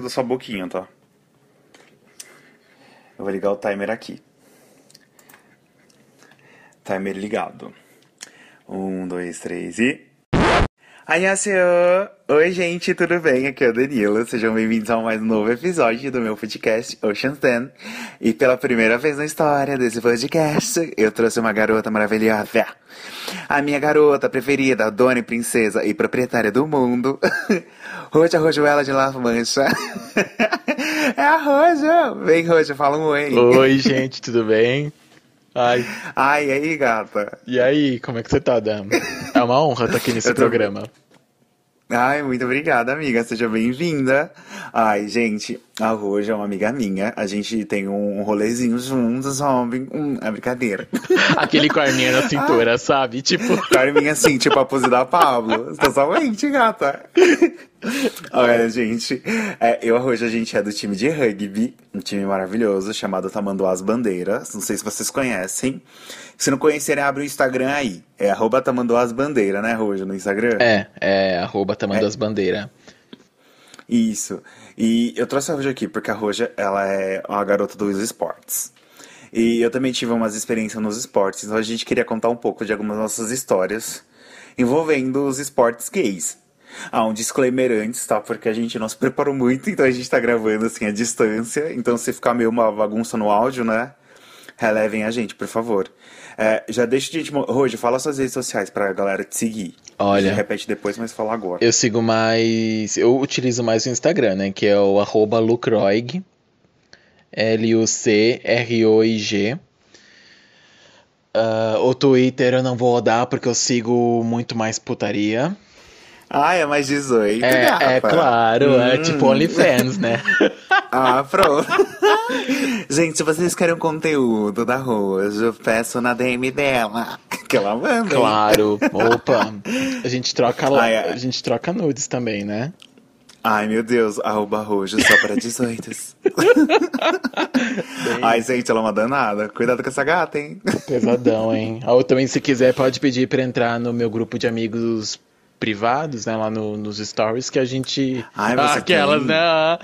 da sua boquinha, tá? Eu vou ligar o timer aqui. Timer ligado. Um, dois, três e. Annyeonghaseyo! Oi, gente, tudo bem? Aqui é o Danilo. Sejam bem-vindos a mais um novo episódio do meu podcast Ocean's Den. E pela primeira vez na história desse podcast, eu trouxe uma garota maravilhosa. A minha garota preferida, dona e princesa e proprietária do mundo. Roja Rojuela de La Mancha. é a Roja! Vem, Roja, fala um oi. Oi, gente, tudo bem? Ai. Ai, e aí, gata? E aí, como é que você tá, Dan? É uma honra estar aqui nesse tô- programa. Ai, muito obrigada, amiga. Seja bem-vinda. Ai, gente, a Roja é uma amiga minha. A gente tem um rolezinho juntos, sabe? Hum, é brincadeira. Aquele com a arminha na cintura, sabe? Tipo, Carminha assim, tipo a pose da Pablo. Totalmente, gata. Olha, gente, é, eu e a Roja, a gente é do time de rugby, um time maravilhoso chamado Tamanduás Bandeiras. Não sei se vocês conhecem. Se não conhecerem, abre o Instagram aí. É arroba Tamanduás Bandeira, né, Roja, no Instagram? é, é, arroba tamanho das bandeiras. Isso. E eu trouxe a Roja aqui porque a Roja, ela é uma garota dos esportes. E eu também tive umas experiências nos esportes, então a gente queria contar um pouco de algumas nossas histórias envolvendo os esportes gays. Ah, um disclaimer antes, tá? Porque a gente não se preparou muito, então a gente tá gravando assim à distância. Então se ficar meio uma bagunça no áudio, né? Relevem a gente, por favor. É, já deixa a gente. Roja, fala suas redes sociais pra galera te seguir. Olha. A repete depois, mas fala agora. Eu sigo mais. Eu utilizo mais o Instagram, né? Que é o arroba Lucroig. L-U-C-R-O-I-G. Ah, o Twitter eu não vou rodar porque eu sigo muito mais putaria. Ah, é mais 18, É, é claro, é Hum. tipo OnlyFans, né? Ah, pronto. Gente, se vocês querem um conteúdo da Roja, eu peço na DM dela. Que ela manda. Claro, opa. A gente troca lá, Ai, ai. a gente troca nudes também, né? Ai, meu Deus, arroba Roja só para 18. Ai, gente, ela é uma danada. Cuidado com essa gata, hein? Pesadão, hein? Ou também, se quiser, pode pedir pra entrar no meu grupo de amigos privados, né? Lá no- nos stories, que a gente. Ai, você Aquelas, tem? né?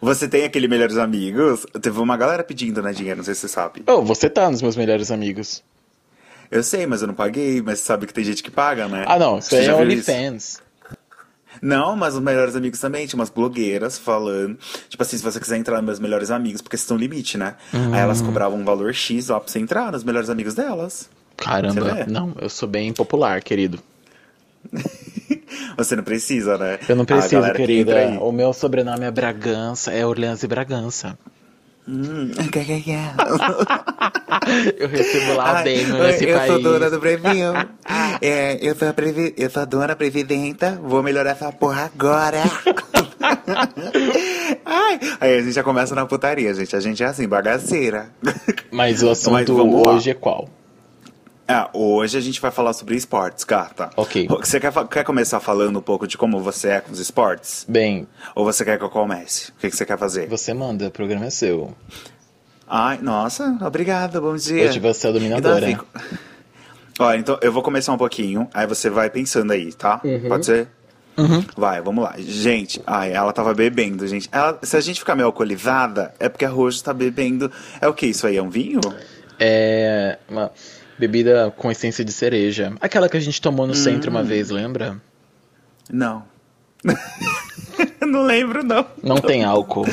Você tem aquele Melhores Amigos? Teve uma galera pedindo, né, dinheiro, não sei se você sabe. Oh, você tá nos meus melhores amigos. Eu sei, mas eu não paguei, mas você sabe que tem gente que paga, né? Ah, não, isso Você aí é? OnlyFans. Não, mas os melhores amigos também. Tinha umas blogueiras falando. Tipo assim, se você quiser entrar nos meus melhores amigos, porque vocês um limite, né? Aí elas Hum. cobravam um valor X lá pra você entrar nos melhores amigos delas. Caramba, não, eu sou bem popular, querido. Você não precisa, né? Eu não A preciso, que querida. aí. O meu sobrenome é Bragança, é Orleans e Bragança. Hum, que, que, que. Eu recebo lá Ai, bem oi, nesse eu país. sou dona do preview. é, eu, sou a previ... eu sou dona previdenta. Vou melhorar essa porra agora. Ai, aí a gente já começa na putaria, gente. A gente é assim, bagaceira. Mas o Mas assunto lá. hoje é qual? Ah, hoje a gente vai falar sobre esportes, gata. Ok. Você quer, quer começar falando um pouco de como você é com os esportes? Bem, Ou você quer que eu comece? O que, que você quer fazer? você manda, o programa é seu. Ai, nossa, obrigada, bom dia. Hoje você é a Então, dominadora. eu fico- Ó, então eu vou começar um pouquinho, aí você vai pensando aí, tá? Pode ser? Uhum. Vai, vamos lá. Gente, ai, ela tava bebendo, gente. Ela- se a gente ficar meio alcoolizada, é porque a Rojo tá bebendo. É o que? Isso aí é um vinho? É uma bebida com essência de cereja. Aquela que a gente tomou no centro Hum. uma vez, lembra? Não. não lembro, não. Não tem álcool.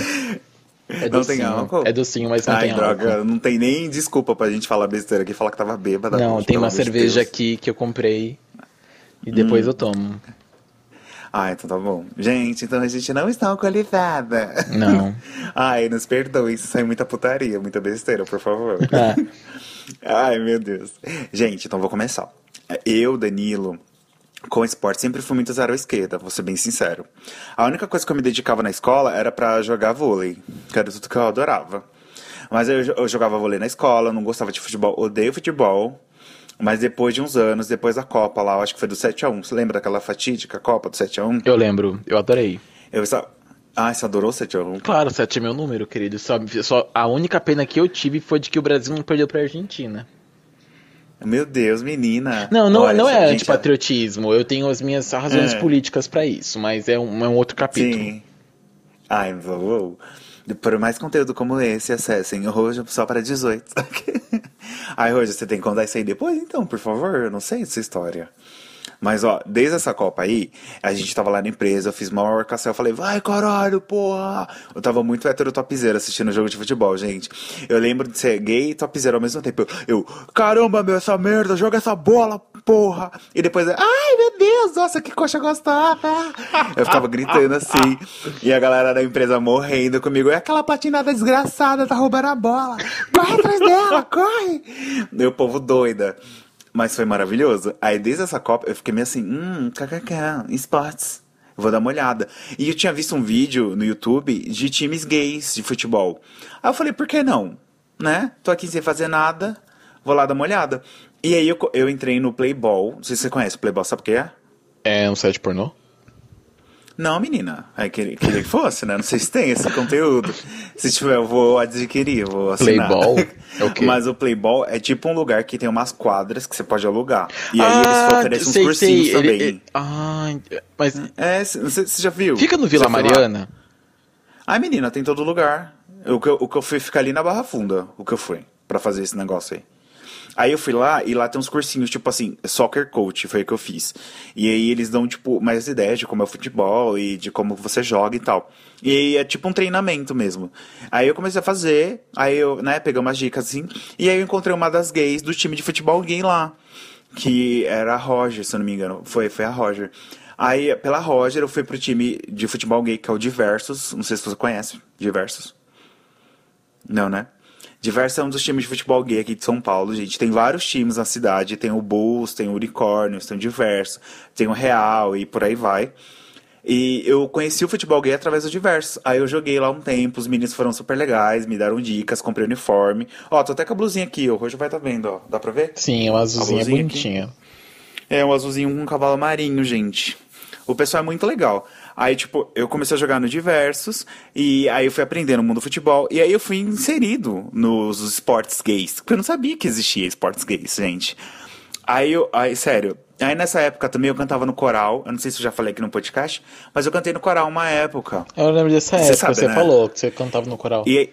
É Não tem docinho. álcool? É docinho, mas não Ai, tem droga, álcool. não tem nem desculpa pra gente falar besteira aqui e falar que tava bêbada. Não, Rojo, tem uma cerveja Deus. aqui que eu comprei e depois Hum. eu tomo. Ah, então tá bom. Gente, então a gente não está alcoolizada. Não. Ai, nos perdoe, isso é muita putaria, muita besteira, por favor. Ah. Ai, meu Deus. Gente, então vou começar. Eu, Danilo, com esporte sempre fui muito zero à esquerda, vou ser bem sincero. A única coisa que eu me dedicava na escola era pra jogar vôlei, que era tudo que eu adorava. Mas eu, eu jogava vôlei na escola, não gostava de futebol, odeio futebol. Mas depois de uns anos, depois da Copa lá, eu acho que foi do 7x1. Você lembra daquela fatídica Copa do 7x1? Eu lembro, eu adorei. Eu só... Ah, você adorou o 7x1? Claro, 7 é meu número, querido. Só, só, a única pena que eu tive foi de que o Brasil não perdeu pra Argentina. Meu Deus, menina. Não, não, Olha, não é gente, antipatriotismo. Eu tenho as minhas razões É. políticas pra isso, mas é um, é um outro capítulo. Sim. Ai, vou. Por mais conteúdo como esse, acessem o Rojo só para 18. Ai, Rojo, você tem que contar isso aí depois, então, por favor? Eu não sei essa história. Mas, ó, desde essa Copa aí, a gente tava lá na empresa, eu fiz maior orcação, eu falei, vai caralho, porra! Eu tava muito hétero topzera assistindo jogo de futebol, gente. Eu lembro de ser gay e topzera ao mesmo tempo. Eu, caramba, meu, essa merda, joga essa bola, porra! E depois, ai meu Deus, nossa, que coxa gostosa! Eu ficava gritando assim, e a galera da empresa morrendo comigo, é aquela patinada desgraçada, tá roubando a bola! Corre atrás dela, corre! O povo doida. Mas foi maravilhoso. Aí desde essa Copa eu fiquei meio assim, hum, kkk, esportes. Vou dar uma olhada. E eu tinha visto um vídeo no YouTube de times gays de futebol. Aí eu falei, por que não? Né? Tô aqui sem fazer nada, vou lá dar uma olhada. E aí eu, eu entrei no Playball. Não sei se você conhece Playball, sabe o que é? É um site pornô? Não, menina. É, queria, queria que fosse, né? Não sei se tem esse conteúdo. Se tiver, eu vou adquirir, vou assinar. Playball? É o quê? Mas o Playball é tipo um lugar que tem umas quadras que você pode alugar. E aí Ah, eles oferecem uns sei, cursinhos sei. também. Ele- ele- Ah, mas É, você já viu? fica no Vila lá? Mariana? Ai, menina, tem todo lugar. O que, eu, o que eu fui ficar ali na Barra Funda, o que eu fui, pra fazer esse negócio aí. Aí eu fui lá e lá tem uns cursinhos, tipo assim, soccer coach, foi o que eu fiz. E aí eles dão, tipo, mais ideias de como é o futebol e de como você joga e tal. E aí é tipo um treinamento mesmo. Aí eu comecei a fazer, aí eu, né, peguei umas dicas assim, e aí eu encontrei uma das gays do time de futebol gay lá. Que era a Roger, se eu não me engano. Foi, foi a Roger. Aí, pela Roger, eu fui pro time de futebol gay, que é o Diversos. Não sei se você conhece, Diversos. Não, né? Diversos é um dos times de futebol gay aqui de São Paulo, gente. Tem vários times na cidade. Tem o Bulls, tem o Unicórnios, tem o Diverso, tem o Real e por aí vai. E eu conheci o futebol gay através do Diverso. Aí eu joguei lá um tempo, os meninos foram super legais, me deram dicas, comprei uniforme. Ó, tô até com a blusinha aqui, ó. Hoje vai tá vendo, ó. Dá pra ver? Sim, uma azulzinha aqui. bonitinha. É, um azulzinho com um cavalo marinho, gente. O pessoal é muito legal. Aí, tipo, eu comecei a jogar no Diversos, e aí eu fui aprendendo o mundo do futebol, e aí eu fui inserido nos esportes gays, porque eu não sabia que existia esportes gays, gente. Aí eu, aí, sério, aí nessa época também eu cantava no coral, eu não sei se eu já falei aqui no podcast, mas eu cantei no coral uma época. Eu lembro dessa época, sabe, você né? falou que você cantava no coral. E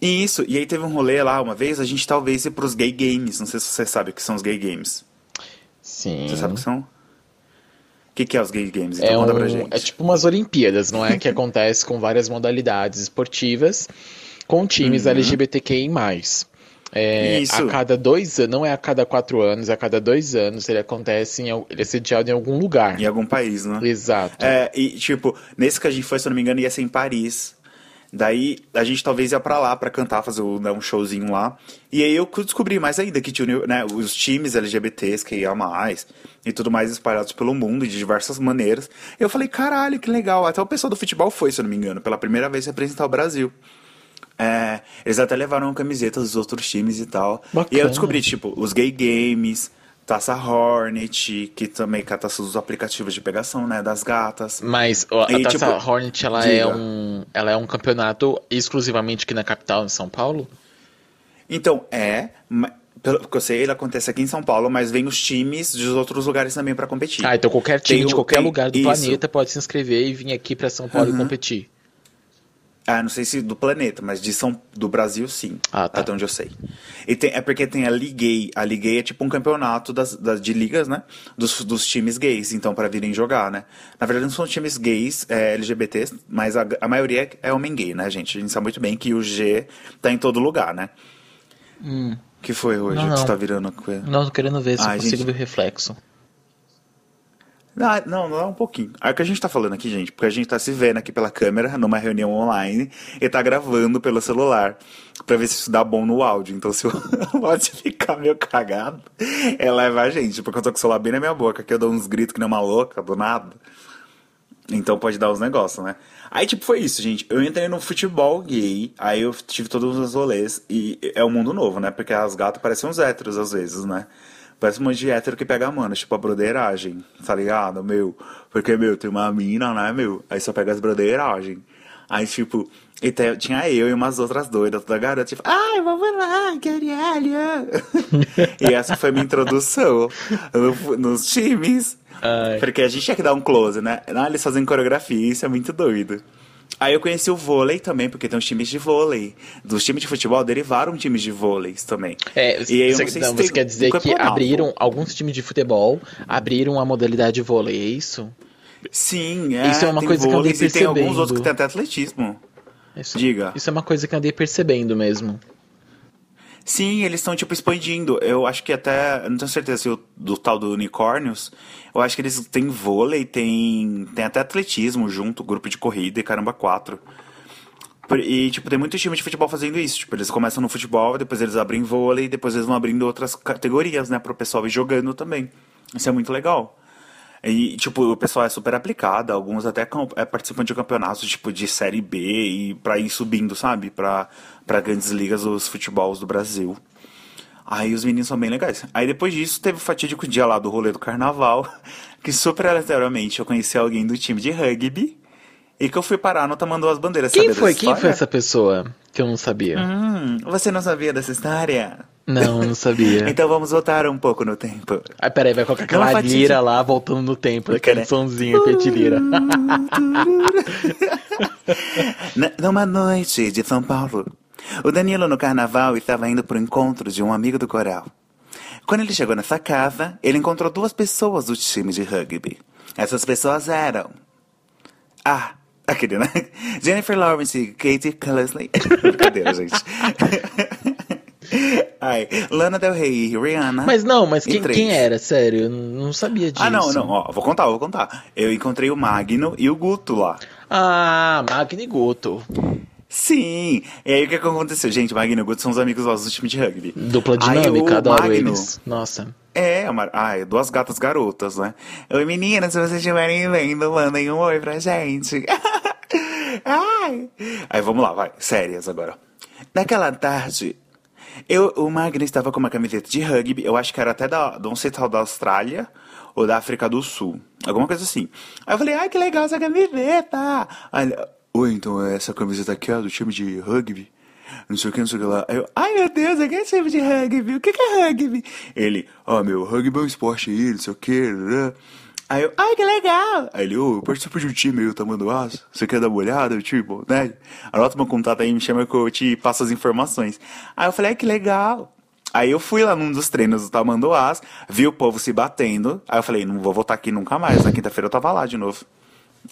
e isso, e aí teve um rolê lá uma vez, a gente talvez ir pros gay games, não sei se você sabe o que são os gay games. Sim. Você sabe o que são? O que, que é os gay games? Então É, conta um, pra gente. é tipo umas Olimpíadas, não é? que acontece com várias modalidades esportivas, com times LGBTQI+. É, Uhum. Isso. A cada dois anos, não é a cada quatro anos, é a cada dois anos ele acontece, em, ele é sediado em algum lugar. Em algum país, né? Exato. É, e tipo, nesse que a gente foi, se eu não me engano, ia ser em Paris. Daí a gente talvez ia pra lá pra cantar, fazer um, né, um showzinho lá. E aí eu descobri mais ainda que tinha né, os times LGBTs que ia mais e tudo mais espalhados pelo mundo e de diversas maneiras. Eu falei, caralho, que legal. Até o pessoal do futebol foi, se eu não me engano, pela primeira vez representar o Brasil. É, eles até levaram camisetas dos outros times e tal. E aí Bacana. eu descobri, tipo, os gay games, Taça Hornet, que também cata os aplicativos de pegação, né, das gatas. Mas a E, Taça tipo, Hornet, ela é, um, ela é um campeonato exclusivamente aqui na capital, em São Paulo? Então, é, pelo que eu sei, ele acontece aqui em São Paulo, mas vem os times dos outros lugares também pra competir. Ah, então qualquer time Tem de qualquer tem- lugar do isso. planeta pode se inscrever e vir aqui pra São Paulo e competir. Ah, não sei se do planeta, mas de São do Brasil sim. Ah, tá. Até onde eu sei. E tem, é porque tem a Liguei. A Liguei é tipo um campeonato das, das- de ligas, né? Dos, dos times gays, então, para virem jogar, né? Na verdade, não são times gays é, LGBTs, mas a, a maioria é homem gay, né, gente? A gente sabe muito bem que o G tá em todo lugar, né? que foi hoje? Hum. Não, que você não. tá virando? Não, tô querendo ver se Ah, eu consigo gente. ver o reflexo. Ah, não, não é um pouquinho. É o que a gente tá falando aqui, gente, porque a gente tá se vendo aqui pela câmera numa reunião online e tá gravando pelo celular pra ver se isso dá bom no áudio. Então, se o áudio ficar meio cagado, é leva a gente, porque eu tô com o celular bem na minha boca, aqui eu dou uns gritos que nem uma louca, do nada. Então pode dar uns negócios, né? Aí, tipo, foi isso, gente. Eu entrei no futebol gay, aí eu tive todos os rolês, e é um mundo novo, né? Porque as gatas parecem uns héteros às vezes, né? Parece um monte de hétero que pega a mana, tipo a broderagem, tá ligado, meu? Porque, meu, tem uma mina, né, meu? Aí só pega as broderagem. Aí, tipo, e te- tinha eu e umas outras doidas, toda garota, tipo, ai, vamos lá, caralho! e essa foi minha introdução no- nos times. Ai. Porque a gente tinha que dar um close, né? Não, eles fazem coreografia, isso é muito doido. Aí eu conheci o vôlei também, porque tem os times de vôlei. Dos times de futebol derivaram times de vôlei também. É, E aí você, não sei não, se você quer dizer que abriram alguns times de futebol, abriram a modalidade vôlei, é isso? Sim, é. Isso é uma coisa que eu andei e tem alguns percebendo. outros que tem até atletismo. Isso, Diga. Isso é uma coisa que eu andei percebendo mesmo. Sim, eles estão, tipo, expandindo. Eu acho que até. Não tenho certeza se o do tal do Unicórnios. Eu acho que eles têm vôlei, tem, tem até atletismo junto, grupo de corrida e caramba, quatro. E, tipo, tem muito time de futebol fazendo isso. Tipo, eles começam no futebol, depois eles abrem vôlei, depois eles vão abrindo outras categorias, né, pro pessoal ir jogando também. Isso é muito legal. E, tipo, o pessoal é super aplicado, alguns até é, participam de campeonatos, tipo, de Série B e pra ir subindo, sabe? Pra, pra grandes ligas dos futebols do Brasil. Aí os meninos são bem legais. Aí depois disso teve o fatídico dia lá do rolê do carnaval, que super aleatoriamente eu conheci alguém do time de rugby e que eu fui parar no Tamanduá as Bandeiras. Quem foi? Quem foi essa pessoa que eu não sabia? Hum, você não sabia dessa história? Não, não sabia. Então vamos voltar um pouco no tempo. Aí peraí, vai colocar aquela fatídico. lira lá voltando no tempo, aquele né? sonzinho petilira. Na- Numa noite de São Paulo, o Danilo no carnaval estava indo pro encontro de um amigo do coral. Quando ele chegou nessa casa, ele encontrou duas pessoas do time de rugby. Essas pessoas eram. Ah, aquele, né? Jennifer Lawrence e Katie Cullesley. Brincadeira, gente. Ai, Lana Del Rey e Rihanna. Mas não, mas E quem, quem era? Sério, eu não sabia disso. Ah, não, não, ó, vou contar, vou contar. Eu encontrei o Magno e o Guto lá. Ah, Magni Goto. Sim! E aí o que que aconteceu? Gente, Magno e Guto são os amigos nossos do time de rugby. Dupla Aí dinâmica, o adoro Magno- eles. Nossa. É, uma... ai, duas gatas garotas, né? Oi, meninas, se vocês estiverem vendo, mandem um oi pra gente. ai. Aí vamos lá, vai. Sérias agora. Naquela tarde, eu, o Magno estava com uma camiseta de rugby, eu acho que era até da, não sei tal da Austrália ou da África do Sul. Alguma coisa assim. Aí eu falei, ai, que legal essa camiseta. Aí oi, então essa camiseta aqui é do time de rugby? Não sei o que, não sei o que lá. Aí eu, ai meu Deus, aqui é time de rugby, o que, que é rugby? Ele, ó, meu, rugby é um esporte aí, não sei o que. Aí eu, ai que legal! Aí ele, ô, eu participo de um time aí, o Tamanduás. Você quer dar uma olhada? Tipo, né? Anota meu contato aí, me chama que eu te passo as informações. Aí eu falei, ai que legal! Aí eu fui lá num dos treinos do Tamanduás, vi o povo se batendo. Aí eu falei, não vou voltar aqui nunca mais. Na quinta-feira eu tava lá de novo.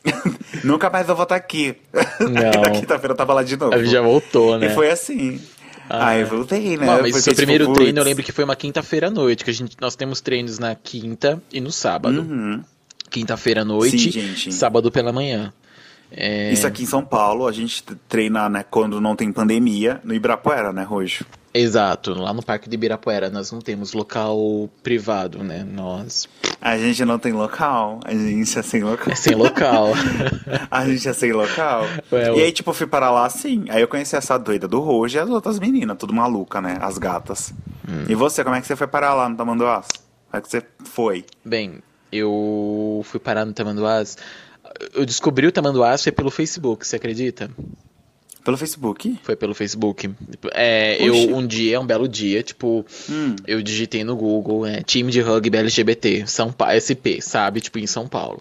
nunca mais vou voltar aqui. Não. Na quinta-feira eu tava lá de novo. Aí já voltou, né? E foi assim. Aí eu voltei, né? Não, mas Porque, seu tipo, primeiro putz, treino eu lembro que foi uma quinta-feira à noite, que a gente, nós temos treinos na quinta e no sábado. Uhum. Quinta-feira à noite, Sim, sábado pela manhã. É, Isso aqui em São Paulo, a gente treina, né, quando não tem pandemia, no Ibirapuera, né, Rojo? Exato, lá no Parque de Ibirapuera nós não temos local privado, né? Nós A gente não tem local, a gente é sem local. é sem local. a gente é sem local. Ué, e aí, tipo, fui para lá assim. Aí eu conheci essa doida do Rojo e as outras meninas, tudo maluca, né? As gatas. Hum. E você, como é que você foi parar lá no Tamanduás? Como é que você foi? Bem, eu fui parar no Tamanduás. Eu descobri o Tamanduás foi pelo Facebook, você acredita? Pelo Facebook? Foi pelo Facebook. É, eu um dia, um belo dia, tipo, Hum. eu digitei no Google, é, time de rugby LGBT, São Pa SP, sabe? Tipo, em São Paulo.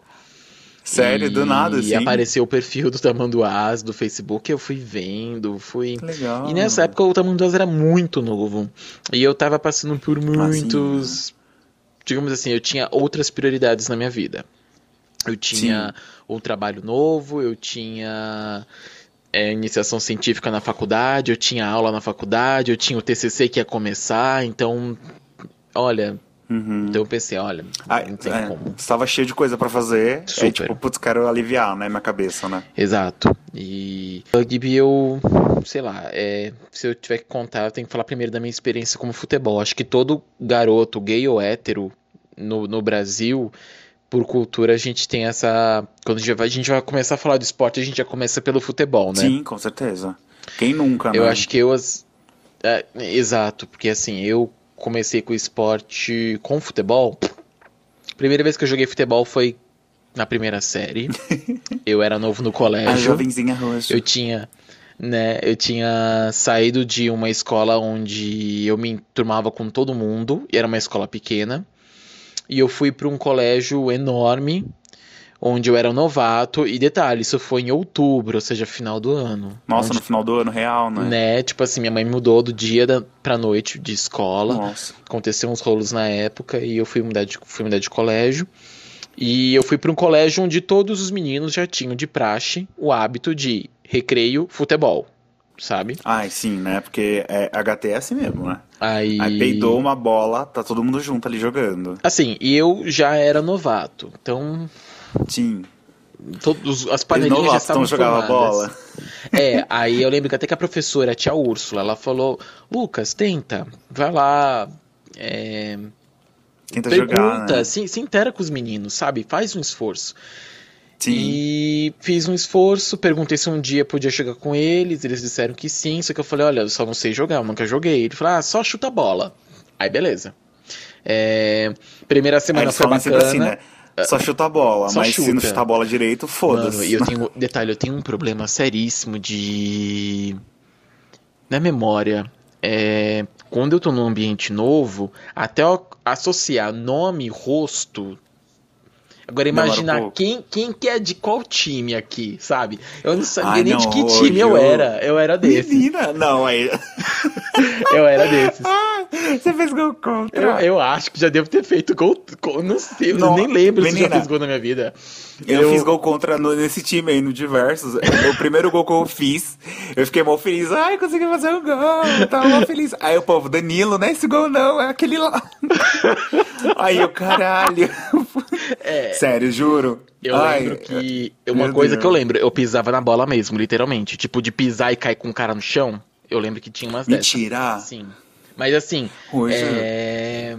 Sério, E- do nada, assim? E apareceu o perfil do Tamanduás do Facebook, eu fui vendo, fui. Que legal. E nessa época o Tamanduás era muito novo. E eu tava passando por muitos. Digamos assim, eu tinha outras prioridades na minha vida. Eu tinha um trabalho novo, eu tinha é, iniciação científica na faculdade, eu tinha aula na faculdade, eu tinha o TCC que ia começar, então. Olha, Uhum. então eu pensei, olha, Ah, não tem é, como. Você tava cheio de coisa pra fazer. Super. Aí, tipo, putz, quero aliviar, né, minha cabeça, né? Exato. E rugby eu, sei lá, é, se eu tiver que contar, eu tenho que falar primeiro da minha experiência como futebol. Acho que todo garoto, gay ou hétero, no, no Brasil, por cultura, a gente tem essa. Quando a gente, vai, a gente vai começar a falar de esporte, a gente já começa pelo futebol, né? Sim, com certeza. Quem nunca, né? Eu acho que eu. as- é, exato, porque assim, eu comecei com o esporte com futebol. Primeira vez que eu joguei futebol foi na primeira série. eu era novo no A colégio. jovenzinha roxa. Eu tinha, né, eu tinha saído de uma escola onde eu me enturmava com todo mundo, e era uma escola pequena, e eu fui para um colégio enorme, onde eu era um novato. E detalhe, isso foi em outubro, ou seja, final do ano. Nossa, onde, no final do ano real, né? Né, tipo assim, minha mãe mudou do dia da, pra noite de escola. Nossa. Aconteceu uns rolos na época e eu fui mudar de, fui mudar de colégio. E eu fui para um colégio onde todos os meninos já tinham de praxe o hábito de recreio, futebol, sabe? Ai, sim, né? Porque é, HT assim mesmo, né? Aí... Aí peidou uma bola, tá todo mundo junto ali jogando. Assim, e eu já era novato, então Sim. todos as panelinhas já novato, estavam então jogava bola. É, aí eu lembro que até que a professora, a tia Úrsula, ela falou: Lucas, tenta, vai lá, é, Tenta pergunta, jogar, né? se, se intera com os meninos, sabe? Faz um esforço. Sim. E fiz um esforço, perguntei se um dia podia jogar com eles, eles disseram que sim, só que eu falei, olha, eu só não sei jogar, eu nunca joguei. Ele falou, ah, só chuta a bola. Aí beleza. É, primeira semana foi sempre bacana. assim, né? Só chuta a bola, Só mas se não chuta. chutar a bola direito, foda-se. e eu tenho, detalhe, eu tenho um problema seríssimo de na memória. É, quando eu tô num ambiente novo, até associar nome, rosto. Agora imaginar quem, quem que é de qual time aqui, sabe? Eu não sabia nem não, de que time eu eu- era. Eu era desse. Menina, não, aí. Eu era desses. Ah, você fez gol Eu, contra. eu acho que já devo ter feito gol. gol- não sei, eu Não, nem lembro se menina. já fiz gol na minha vida. Eu, fiz gol contra no- nesse time aí, no Diversos. O primeiro gol que eu fiz, eu fiquei mal feliz. Ai, consegui fazer um gol. Eu tava mal feliz. Aí o povo, Danilo, não é esse gol não, é aquele lá. Aí eu, caralho. É. Sério, juro. Eu Ai, lembro que. Uma coisa Deus. que eu lembro, eu pisava na bola mesmo, literalmente. Tipo, de pisar e cair com o cara no chão. Eu lembro que tinha umas dessas. Mentira. Sim. Mas assim. Hoje- É.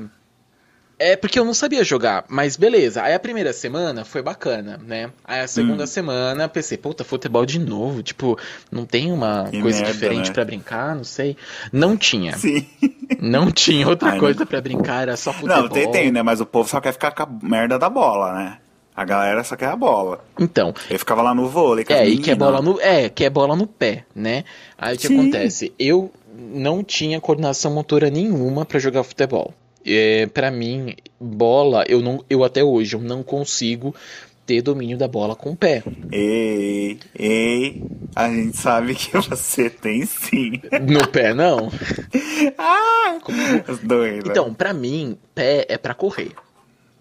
É porque eu não sabia jogar, mas beleza. Aí a primeira semana foi bacana, né? Aí a segunda Hum. semana pensei, puta, futebol de novo. Tipo, não tem uma Que coisa merda, diferente né? pra brincar, não sei. Não tinha. Sim. Não tinha outra Ai, coisa não- pra brincar, era só futebol. Não, tem, tem, né? Mas o povo só quer ficar com a merda da bola, né? A galera só quer a bola. Então, Eu ficava lá no vôlei com as É, e quer bola no, é, quer bola no pé, né? Aí o que Sim. acontece? Eu não tinha coordenação motora nenhuma pra jogar futebol. É, para mim, bola, eu não, eu até hoje eu não consigo ter domínio da bola com o pé. Ei, ei, a gente sabe que você tem sim. No pé não. ah, né? Então, pra mim, pé é pra correr.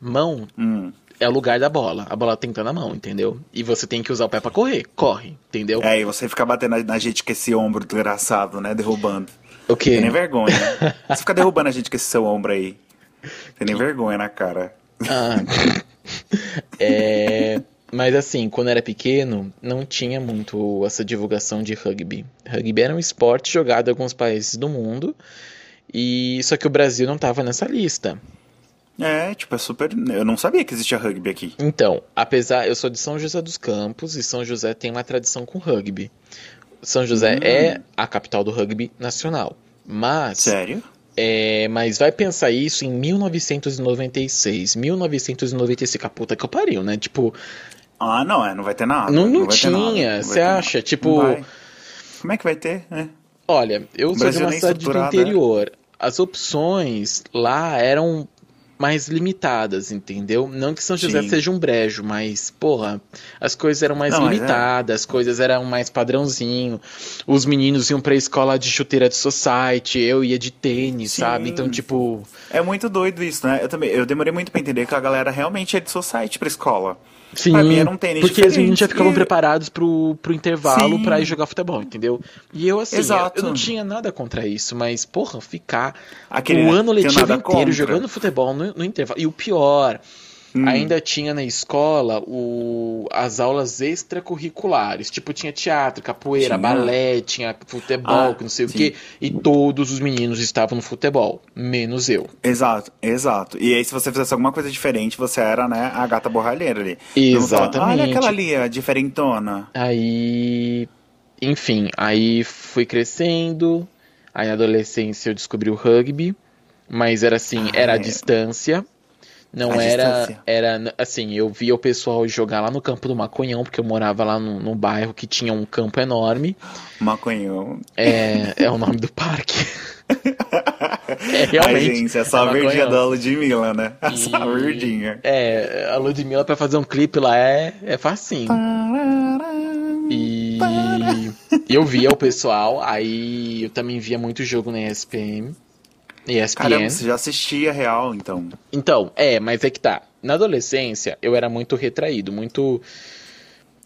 Mão Hum. É o lugar da bola. A bola tem que estar na mão, entendeu? E você tem que usar o pé pra correr. Corre, entendeu? É, e você fica batendo na, gente com esse ombro desgraçado, né? Derrubando. O Tem nem quê? vergonha. Você fica derrubando a gente com esse seu ombro aí. Tem nem vergonha na cara. Ah. É, mas assim, quando era pequeno, não tinha muito essa divulgação de rugby. Rugby era um esporte jogado em alguns países do mundo, e só que o Brasil não estava nessa lista. É, tipo, é super. Eu não sabia que existia rugby aqui. Então, apesar, eu sou de São José dos Campos e São José tem uma tradição com rugby. São José Hum. é a capital do rugby nacional. Mas Sério? É, mas vai pensar isso em 1996. 1996, a puta que eu pariu, né? Tipo, Ah, não, é, não vai ter nada. não, não, nada, tinha. não vai Você nada. acha? Não Tipo. Como é que vai ter? É. olha, eu sou de uma cidade do interior. As opções lá eram mais limitadas, entendeu? Não que São José Sim. seja um brejo, mas, porra, as coisas eram mais Não, é. limitadas, as coisas eram mais padrãozinho. Os meninos iam pra escola de chuteira de society, eu ia de tênis, Sim. sabe? Então, tipo, É muito doido isso, né? Eu também, eu demorei muito pra entender que a galera realmente é de society pra escola. Sim, Pra mim era um tênis porque meninos já ficavam E- preparados pro, pro intervalo pra ir jogar futebol, entendeu? E eu, assim, Exato. eu não tinha nada contra isso, mas, porra, ficar Aquele, o né, ano letivo inteiro contra. jogando futebol no, no intervalo. E o pior, Hum. ainda tinha na escola o, as aulas extracurriculares. Tipo, tinha teatro, capoeira, Tinha. balé, tinha futebol, Ah, não sei sim. o quê. E todos os meninos estavam no futebol, menos eu. Exato, exato. E aí, se você fizesse alguma coisa diferente, você era, né, a gata borralheira ali. Mundo falava, Exatamente. Olha aquela ali, a diferentona. Aí, enfim, aí fui crescendo. Aí na adolescência eu descobri o rugby, mas era assim, Ah, era a é. distância. Não A era, distância. era assim, eu via o pessoal jogar lá no campo do Maconhão, porque eu morava lá no, no bairro que tinha um campo enorme. Maconhão. É, é o nome do parque. É Ai, realmente. gente, é só a é verdinha maconhão. da Ludmilla, né? É só a E- verdinha. É, a Ludmilla pra fazer um clipe lá é, é facinho. E e eu via o pessoal, aí eu também via muito jogo na ESPN. ESPN. Caramba, você já assistia real, então. Então, é, mas é que tá. Na adolescência, eu era muito retraído, muito.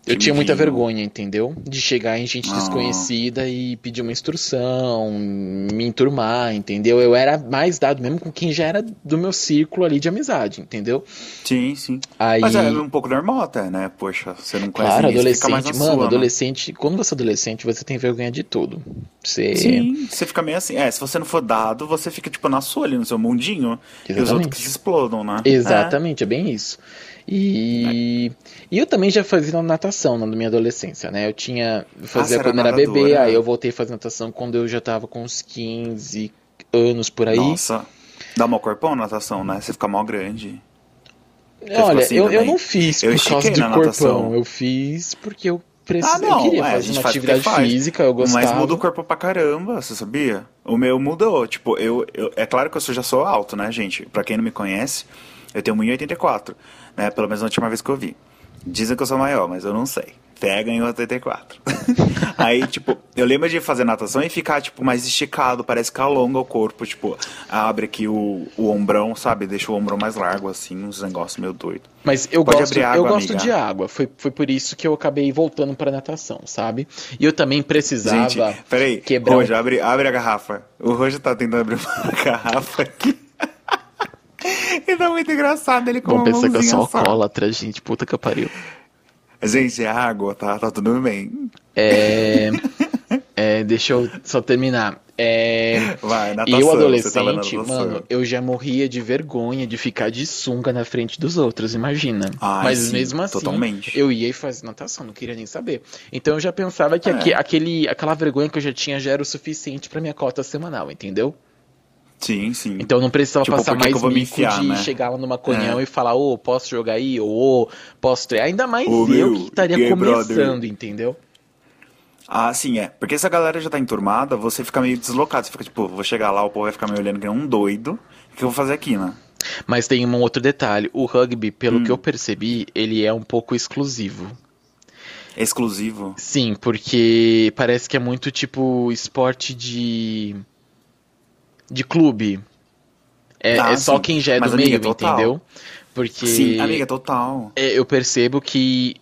Eu tinha muita vergonha, entendeu? De chegar em gente Ah. desconhecida e pedir uma instrução, me enturmar, entendeu? Eu era mais dado mesmo com quem já era do meu círculo ali de amizade, entendeu? Sim, sim. Aí. Mas é um pouco normal até, né? Poxa, você não conhece Claro, ninguém, adolescente, mano, sua, né? adolescente, quando você é adolescente, você tem vergonha de tudo. Você. Sim, você fica meio assim. É, se você não for dado, você fica, tipo, na sua ali, no seu mundinho. E os Exatamente. outros que se explodam, né? Exatamente, é, bem isso. E, e eu também já fazia natação na minha adolescência, né? Eu tinha. eu Fazia Ah, você era quando era bebê, nadadora. aí eu voltei a fazer natação quando eu já tava com uns 15 anos por aí. Nossa. Dá mó corpão na natação, né? Você fica mó grande. ficou Olha, assim eu, eu não fiz Eu por causa estiquei de corpão. natação. Eu fiz porque eu Ah, não, eu queria é, a fazer gente uma faz atividade física, eu gostava. Mas muda o corpo pra caramba, você sabia? O meu mudou. Tipo, eu, eu- é claro que eu sou- já sou alto, né, gente? Pra quem não me conhece, eu tenho 1,84, né? Pelo menos na última vez que eu vi. Dizem que eu sou maior, mas eu não sei. Pega em 84. Aí, tipo, eu lembro de fazer natação e ficar, tipo, mais esticado, parece que alonga o corpo, tipo, abre aqui o, o ombrão, sabe? Deixa o ombrão mais largo, assim, uns negócios meio doido. Mas eu Pode gosto, água, eu gosto amiga. de água. Foi, foi por isso que eu acabei voltando pra natação, sabe? E eu também precisava Gente, peraí, quebrar. Rojo, abre, abre a garrafa. O Rojo tá tentando abrir uma garrafa aqui. e tá muito engraçado ele com Vão uma pensar que eu sou alcoólatra, gente. Puta que pariu. Gente, é água, tá? Tá tudo bem. É, é, deixa eu só terminar. É, Vai, natação. eu, adolescente, mano, eu já morria de vergonha de ficar de sunga na frente dos outros, imagina. Ai, Mas sim, mesmo assim, totalmente. eu ia e fazia natação, não queria nem saber. Então eu já pensava que É. aque- aquele, aquela vergonha que eu já tinha já era o suficiente pra minha cota semanal, entendeu? Sim, sim. Então eu não precisava Tipo, passar mais mico enfiar, de né? chegar lá no maconhão É. e falar, ô, posso jogar aí? Ou ô, posso? Ainda mais Ô, eu meu, que estaria gay começando, brother. entendeu? Ah, sim, é. Porque se a galera já tá enturmada, você fica meio deslocado. Você fica tipo, vou chegar lá, o povo vai ficar me olhando que é um doido. O que eu vou fazer aqui, né? Mas tem um outro detalhe, o rugby, pelo Hum. que eu percebi, ele é um pouco exclusivo. Exclusivo. Sim, porque parece que é muito tipo esporte de de clube. É, Ah, é só sim. quem já é Mas, do amiga, meio, total. entendeu? Porque Sim, amiga, total. é, eu percebo que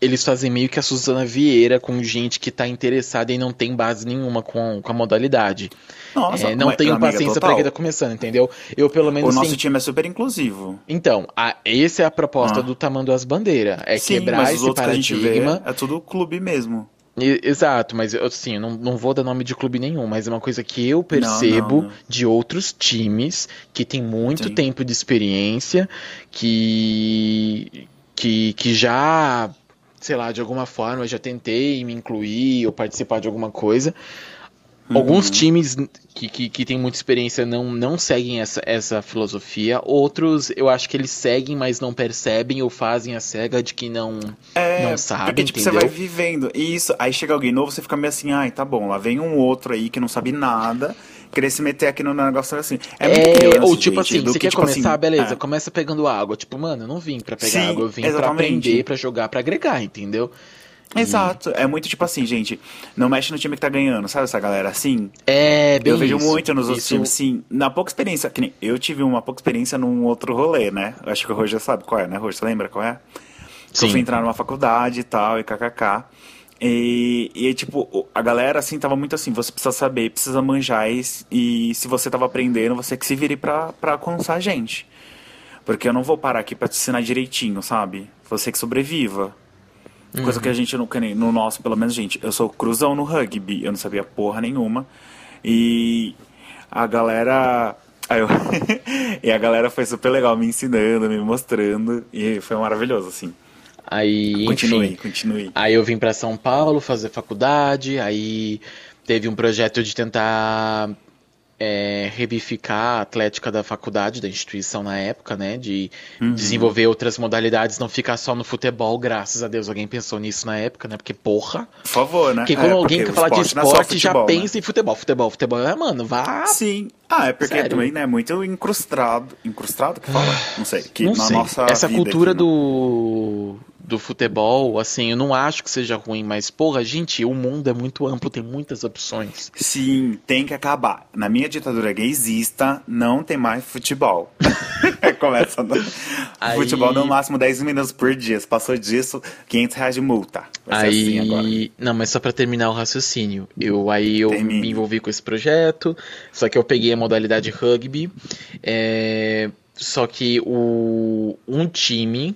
eles fazem meio que a Suzana Vieira com gente que tá interessada e não tem base nenhuma com, com a modalidade. Nossa, É, não mas, tenho paciência pra quem tá começando, entendeu? Eu pelo O menos nosso sim- time é super inclusivo. Então, a, essa é a proposta Ah. do Tamanho das Bandeiras. É Sim, quebrar mas esse outros que a gente vê paradigma. é tudo clube mesmo. Exato, mas eu, assim, eu não, não vou dar nome de clube nenhum, mas é uma coisa que eu percebo não, não. de outros times que tem muito Sim. tempo de experiência, que, que, que já, sei lá, de alguma forma já tentei me incluir ou participar de alguma coisa. Uhum. Alguns times que, que, que têm muita experiência não, não seguem essa, essa filosofia, outros eu acho que eles seguem, mas não percebem ou fazem a cega de que não, É, não sabem, porque, tipo, entendeu? você vai vivendo. E isso, aí chega alguém novo, você fica meio assim, ai, tá bom, lá vem um outro aí que não sabe nada, querer se meter aqui no negócio assim. É, muito aquele lance, ou tipo gente, assim, do você que, quer tipo começar, assim, beleza, é. começa pegando água. Tipo, mano, eu não vim pra pegar Sim, água, eu vim pra exatamente. aprender, pra jogar, pra agregar, entendeu? Exato, é muito tipo assim, gente, não mexe no time que tá ganhando, sabe essa galera assim? É, bem eu vejo isso. muito nos outros Isso- times, sim, na pouca experiência, que nem eu tive uma pouca experiência num outro rolê, né? Acho que o Roger sabe qual é, né, Roger? Você lembra qual é? Que Sim. eu fui entrar numa faculdade e tal, e kkk. E, e tipo, a galera assim tava muito assim, você precisa saber, precisa manjar, e, e se você tava aprendendo, você que se vire pra, pra alcançar a gente. Porque eu não vou parar aqui pra te ensinar direitinho, sabe? Você que sobreviva. Coisa Uhum. que a gente não. nem No nosso, pelo menos, gente, eu sou cruzão no rugby, eu não sabia porra nenhuma. E a galera. aí eu- e a galera foi super legal me ensinando, me mostrando. E foi maravilhoso, assim. Aí, Continue, enfim. continue. Aí eu vim pra São Paulo fazer faculdade, aí teve um projeto de tentar é, revificar a atlética da faculdade, da instituição na época, né? De uhum. desenvolver outras modalidades, não ficar só no futebol, graças a Deus alguém pensou nisso na época, né? Porque, porra. Por favor, né? Porque quando é, alguém quer falar de esporte, é futebol, já né? pensa em futebol. Futebol, futebol, é, mano, vá. Sim. Ah, é porque Sério? também, né, muito incrustado. Incrustado que fala? Não sei. Que não na sei. nossa Essa cultura aqui, do do futebol, assim, eu não acho que seja ruim, mas, porra, gente, o mundo é muito amplo, tem muitas opções. Sim, tem que acabar. Na minha ditadura gaysista, não tem mais futebol. Começa no... Aí... Futebol no máximo 10 minutos por dia. Se passou disso, 500 reais de multa. Vai aí... Assim não, mas só para terminar o raciocínio. Eu, aí eu Termine. me envolvi com esse projeto, só que eu peguei a modalidade rugby, é... só que o... um time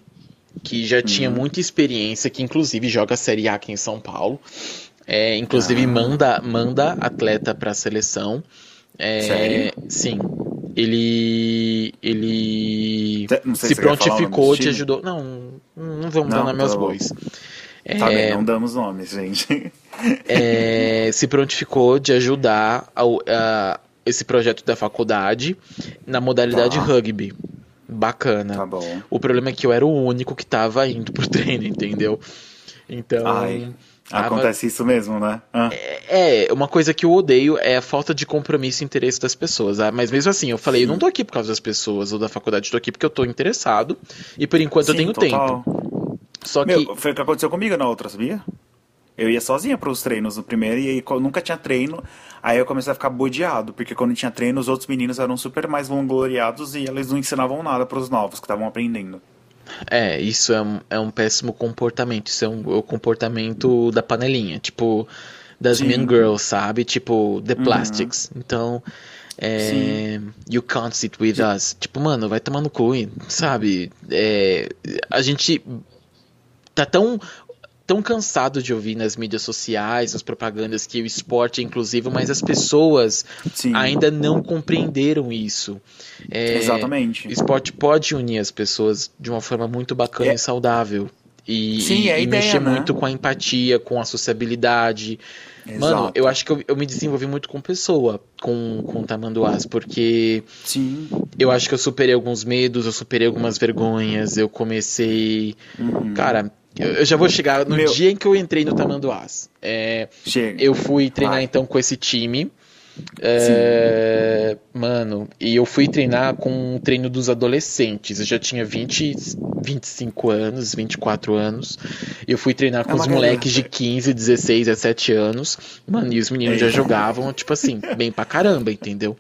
que já tinha uhum. muita experiência, que inclusive joga a Série A aqui em São Paulo. É, inclusive ah. manda, manda atleta para a seleção. É, Sério? Sim. Ele. Ele. se, se prontificou, te ajudou. Não, não vamos não, dar nome aos bois. Tá é, bem, não damos nomes, gente. É, se prontificou de ajudar a, a, esse projeto da faculdade na modalidade tá. rugby bacana. Tá bom. O problema é que eu era o único que tava indo pro treino, entendeu? Então. Ai. Acontece isso mesmo, né? Ah. É, é, uma coisa que eu odeio é a falta de compromisso e interesse das pessoas. Ah, mas mesmo assim, eu falei, Sim. eu não tô aqui por causa das pessoas ou da faculdade, tô aqui porque eu tô interessado e por enquanto Sim, eu tenho total. tempo. Só Meu, que. Foi o que aconteceu comigo na outra, sabia? Eu ia sozinha para os treinos no primeiro e aí nunca tinha treino. Aí eu comecei a ficar bodeado, porque quando tinha treino, os outros meninos eram super mais vangloriados e eles não ensinavam nada para os novos que estavam aprendendo. É, isso é um, é um péssimo comportamento. Isso é um, é o comportamento da panelinha, tipo, das Sim. Mean Girls, sabe? Tipo, The uhum. Plastics. Uhum. Então, é, You can't sit with Sim. us. Tipo, mano, vai tomar no cu, sabe? É, a gente tá tão tão cansado de ouvir nas mídias sociais, nas propagandas, que o esporte é inclusivo, mas as pessoas Sim. ainda não compreenderam isso. É, Exatamente. O esporte pode unir as pessoas de uma forma muito bacana é. e saudável. E, Sim, e, é e ideia, mexer né? muito com a empatia, com a sociabilidade. Exato. Mano, eu acho que eu, eu, me desenvolvi muito com pessoa, com, com tamanduás, porque Sim. eu acho que eu superei alguns medos, eu superei algumas vergonhas, eu comecei. Uhum. Cara, eu, já vou chegar no Meu... dia em que eu entrei no Tamanduás. É, Chega. Eu fui treinar Vai. então com esse time. É, mano, e eu fui treinar com um treino dos adolescentes. Eu já tinha 20, 25 anos, 24 anos. Eu fui treinar com é os moleques de 15, 16, 17 anos. Mano, e os meninos já jogavam, tipo assim, bem pra caramba, entendeu?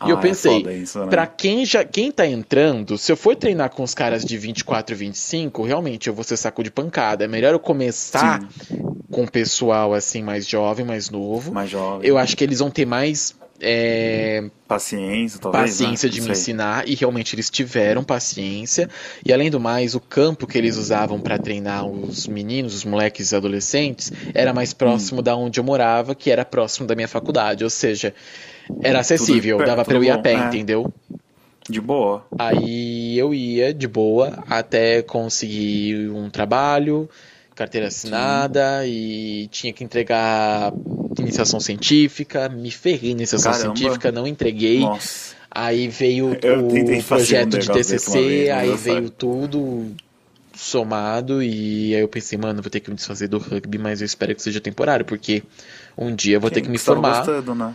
E ah, eu é pensei, é isso, né? pra quem já quem tá entrando, se eu for treinar com os caras de 24 e 25, realmente eu vou ser saco de pancada. É melhor eu começar Sim. com o pessoal assim mais jovem, mais novo. Mais jovem. Eu acho que eles vão ter mais é, paciência, talvez, paciência né? de me ensinar e realmente eles tiveram paciência e além do mais o campo que eles usavam para treinar os meninos, os moleques e adolescentes era mais próximo hum. da onde eu morava, que era próximo da minha faculdade, ou seja, era acessível, perto, dava pra eu ir a pé, é. entendeu? De boa. Aí eu ia de boa até conseguir um trabalho, carteira assinada Sim. e tinha que entregar iniciação científica. Me ferrei iniciação Caramba. científica, não entreguei. Nossa. Aí veio o projeto um de TCC, vez, aí veio tudo somado e aí eu pensei, mano, vou ter que me desfazer do rugby, mas eu espero que seja temporário, porque um dia eu vou Quem ter que me formar. Gostando, né?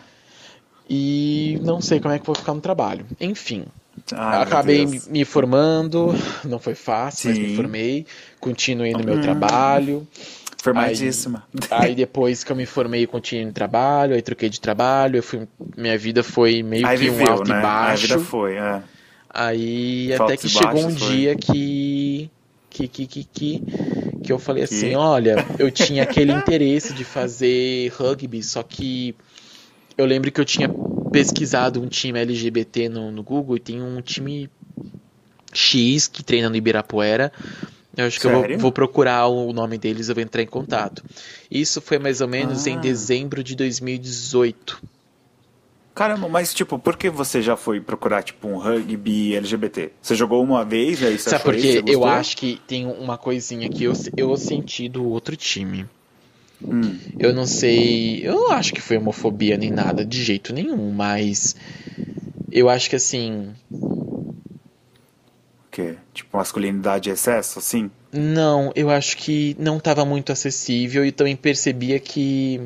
E não sei como é que vou ficar no trabalho. Enfim, Ai, acabei me formando, não foi fácil, Sim. mas me formei, continuei no meu hum. trabalho. Formadíssima. Aí, aí, depois que eu me formei, continuei no trabalho, aí troquei de trabalho, eu fui, minha vida foi meio aí que viveu, um alto né? e baixo. A vida foi, é. Aí até que chegou um foi. dia que que, que, que, que, que eu falei que? assim, olha, eu tinha aquele interesse de fazer rugby, só que eu lembro que eu tinha pesquisado um time LGBT no, no Google e tem um time X que treina no Ibirapuera. Eu acho Sério? que eu vou, vou, procurar o nome deles, eu vou entrar em contato. Isso foi mais ou menos ah. em dezembro de 2018. Caramba, mas tipo, por que você já foi procurar tipo um rugby LGBT? Você jogou uma vez, aí você Sabe porque eu acho que tem uma coisinha que eu, eu senti do outro time. Hum. Eu não sei. Eu não acho que foi homofobia nem nada, de jeito nenhum, mas. Eu acho que assim. O quê? Tipo, masculinidade e excesso, assim? Não, eu acho que não estava muito acessível e também percebia que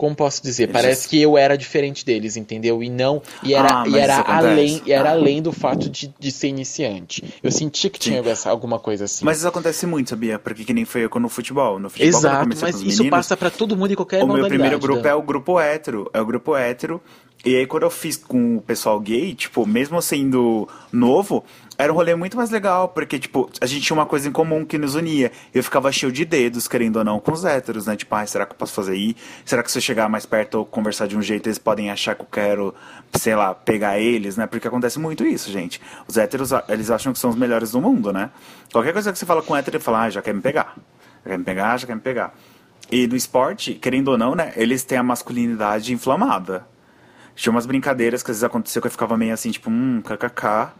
como posso dizer, Eles... parece que eu era diferente deles, entendeu? E não, e era, ah, e era além, e era ah. além do fato de, de ser iniciante. Eu sentia que tinha essa, alguma coisa assim. Mas isso acontece muito, sabia? Porque que nem foi eu no futebol, no futebol Exato, mas isso meninos, passa para todo mundo e qualquer O meu primeiro grupo é o grupo hétero, é o grupo hétero. E aí quando eu fiz com o pessoal gay, tipo, mesmo sendo novo, era um rolê muito mais legal, porque, tipo, a gente tinha uma coisa em comum que nos unia. Eu ficava cheio de dedos, querendo ou não, com os héteros, né? Tipo, ah, será que eu posso fazer aí? Será que se eu chegar mais perto ou conversar de um jeito, eles podem achar que eu quero, sei lá, pegar eles, né? Porque acontece muito isso, gente. Os héteros, eles acham que são os melhores do mundo, né? Qualquer coisa que você fala com um hétero, ele fala, ah, já quer me pegar. Já quer me pegar, já quer me pegar. E no esporte, querendo ou não, né? Eles têm a masculinidade inflamada. Tinha umas brincadeiras que às vezes aconteceu que eu ficava meio assim, tipo, hum, kkk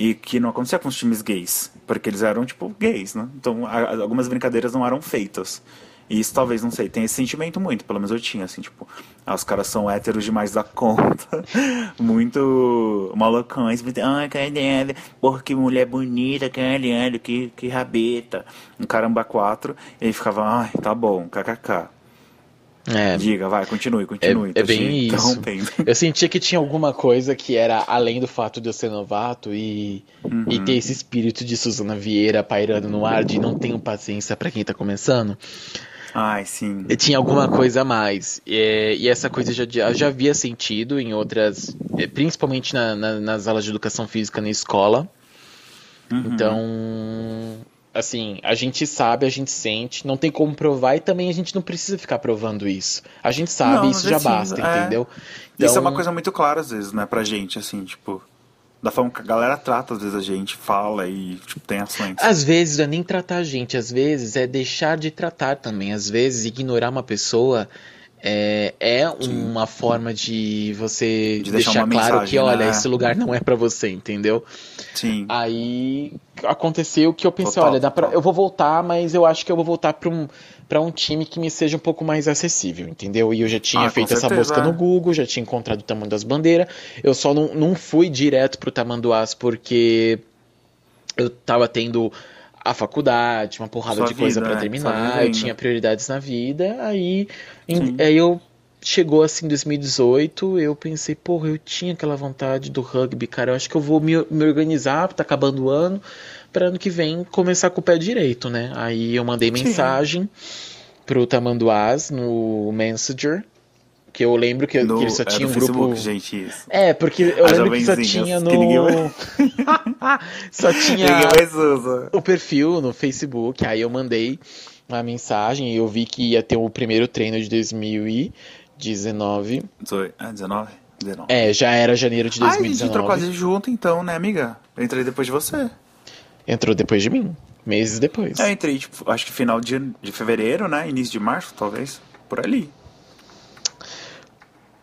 e que não acontecia com os times gays, porque eles eram, tipo, gays, né? Então, algumas brincadeiras não eram feitas. E isso talvez, não sei, tem esse sentimento muito, pelo menos eu tinha, assim, tipo, ah, os caras são héteros demais da conta, muito malucões, ai, caralho, porra, que mulher bonita, caralho, que, que rabeta, um caramba quatro, e aí ficava, ai, tá bom, kkk. É, Diga, vai, continue, continue. É, é bem isso. Eu sentia que tinha alguma coisa que era além do fato de eu ser novato e, uhum. e ter esse espírito de Suzana Vieira pairando no ar de não tenho paciência para quem tá começando. Ai, sim. E tinha alguma coisa a mais. E, e essa coisa eu já, já havia sentido em outras. Eh, principalmente na, na, nas aulas de educação física na escola. Uhum. Então assim, a gente sabe, a gente sente, não tem como provar e também a gente não precisa ficar provando isso. A gente sabe, não, isso já basta, é... entendeu? Então... Isso é uma coisa muito clara às vezes, né, pra gente, assim, tipo, da forma que a galera trata, às vezes a gente fala e tipo, tem ações. Às vezes não é nem tratar a gente, às vezes é deixar de tratar também. Às vezes ignorar uma pessoa é, é uma forma de você de deixar, deixar claro mensagem, que, olha, né? esse lugar não é para você, entendeu? Sim. Aí aconteceu que eu pensei, total, olha, dá pra, eu vou voltar, mas eu acho que eu vou voltar para um, pra um time que me seja um pouco mais acessível, entendeu? E eu já tinha ah, feito essa busca é. no Google, já tinha encontrado o Tamanho das Bandeiras, eu só não, não fui direto pro Tamanduás porque eu tava tendo a faculdade, uma porrada sua de coisa para né? terminar, eu tinha prioridades na vida, aí, em, aí eu chegou assim em 2018, eu pensei, porra, eu tinha aquela vontade do rugby, cara, eu acho que eu vou me, me organizar, tá acabando o ano, para ano que vem começar com o pé direito, né? Aí eu mandei mensagem Sim. pro Tamanduás no Messenger, que eu lembro que, no, que ele só tinha um Facebook, grupo. gente, isso. É, porque eu As lembro que só tinha no. Ninguém... só tinha o perfil no Facebook. Aí eu mandei uma mensagem e eu vi que ia ter o primeiro treino de 2019. Ah, 19? 19. É, já era janeiro de 2019. Ah, a gente entrou quase junto então, né, amiga? Eu entrei depois de você. Entrou depois de mim. Meses depois. É, entrei, tipo, acho que final de, de fevereiro, né? Início de março, talvez. Por ali.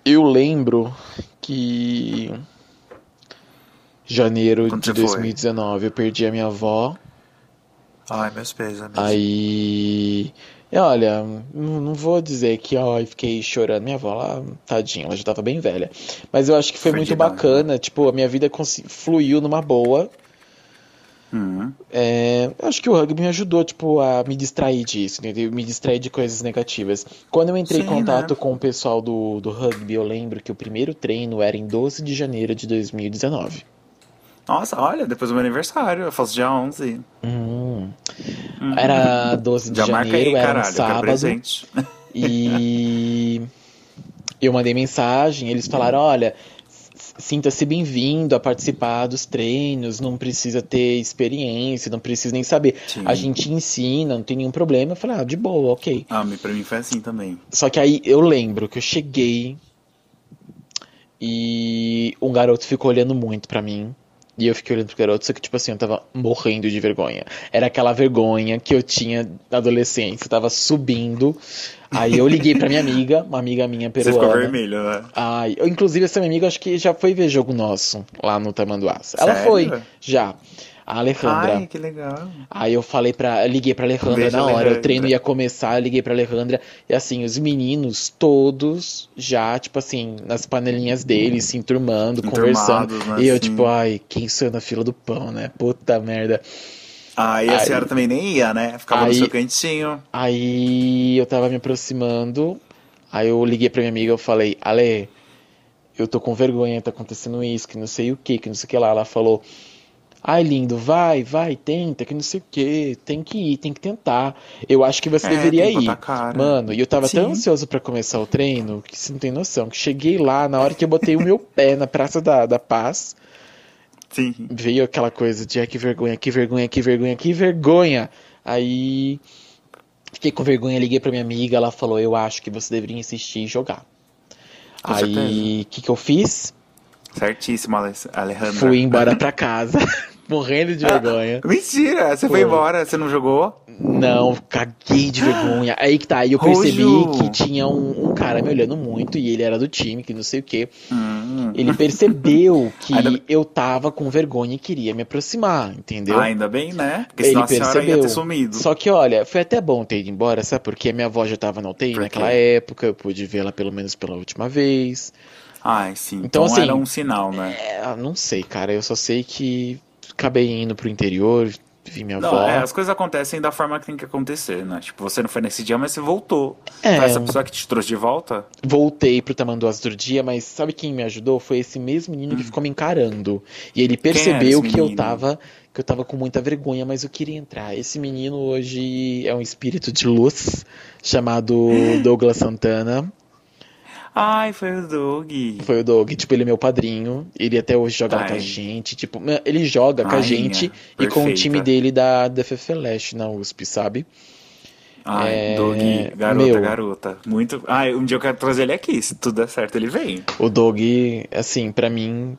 Eu lembro que janeiro Quando de 2019 foi? eu perdi a minha avó. Ai, meus pesos. Aí, e olha, não vou dizer que ó, fiquei chorando. Minha avó lá, tadinha, ela já tava bem velha. Mas eu acho que foi, foi muito bacana. Né? Tipo, a minha vida fluiu numa boa. Uhum. É, acho que o rugby me ajudou, tipo, a me distrair disso, entendeu? Me distrair de coisas negativas. Quando eu entrei Sim, em contato né? com o pessoal do, do rugby, eu lembro que o primeiro treino era em 12 de janeiro de 2019. Nossa, olha, depois do meu aniversário, eu faço dia 11. Hum. Uhum. Era 12 de Já janeiro, aí, era caralho, um sábado. E eu mandei mensagem, eles falaram, olha, sinta-se bem-vindo a participar dos treinos, não precisa ter experiência, não precisa nem saber. Sim. A gente ensina, não tem nenhum problema. Eu falei, ah, de boa, ok. Ah, pra mim foi assim também. Só que aí eu lembro que eu cheguei e um garoto ficou olhando muito para mim. E eu fiquei olhando pro garoto, só que, tipo assim, eu tava morrendo de vergonha. Era aquela vergonha que eu tinha na adolescência, tava subindo. Aí eu liguei pra minha amiga, uma amiga minha peruana. Você ficou vermelho, né? Ai, eu, inclusive, essa minha amiga, acho que já foi ver jogo nosso lá no Tamanduás. Ela foi, já. A Alejandra. Ai, que legal. Aí eu falei pra. Liguei pra Alejandra Beijo, na hora. Alejandra. O treino ia começar, eu liguei pra Alejandra. E assim, os meninos todos já, tipo assim, nas panelinhas deles, se enturmando, conversando. Né, E eu, assim. tipo, ai, quem sou eu na fila do pão, né? Puta merda. Aí a Aí- senhora também nem ia, né? Ficava no Aí- seu cantinho. Aí eu tava me aproximando, aí eu liguei pra minha amiga, eu falei, Ale, eu tô com vergonha, tá acontecendo isso, que não sei o que, que não sei o que lá. Ela falou, ai lindo, vai, vai, tenta, que não sei o que, tem que ir, tem que tentar. Eu acho que você É, deveria ir. Mano, e eu tava tão Sim. ansioso pra começar o treino, que você não tem noção, que cheguei lá, na hora que eu botei o meu pé na Praça da, da Paz, Sim. veio aquela coisa de ai, que vergonha, que vergonha, que vergonha, que vergonha. Aí fiquei com vergonha, liguei pra minha amiga, ela falou, eu acho que você deveria insistir e jogar. Com Aí, o que que eu fiz? Certíssimo, Ale- Alejandra. Fui embora pra casa, morrendo de vergonha. Mentira, você foi Foi. embora, você não jogou? Não, caguei de vergonha. Aí que tá, aí eu percebi Rojo. que tinha um, um cara me olhando muito e ele era do time, que não sei o que. Hum. Ele percebeu que Ainda- eu tava com vergonha e queria me aproximar, entendeu? Ah, ainda bem, né? Porque Ele senão a senhora ia percebeu. ter sumido. Só que, olha, foi até bom ter ido embora, sabe? Porque minha avó já tava na UTI Por naquela quê? época, eu pude vê-la pelo menos pela última vez. Ai, sim. Então, Então, assim, era um sinal, né? É, não sei, cara, eu só sei que acabei indo pro interior, vi minha Não, avó. é, as coisas acontecem da forma que tem que acontecer, né? Tipo, você não foi nesse dia, mas você voltou. É. Então, essa pessoa que te trouxe de volta? Voltei pro Tamanduás outro dia, mas sabe quem me ajudou? Foi esse mesmo menino que ficou me encarando. E ele Hum. percebeu que eu menino? tava que eu tava com muita vergonha, mas eu queria entrar. Esse menino hoje é um espírito de luz chamado Douglas Santana. Ai, foi o Doug. Foi o Doug, tipo, ele é meu padrinho. Ele até hoje joga com a gente. Tipo, ele joga com a gente e com o perfeita. time dele da, da FFLeste na USP, sabe? Ai, É, Doug, garota, meu. garota. Muito. Ai, um dia eu quero trazer ele aqui. Se tudo der certo, ele vem. O Doug, assim, pra mim,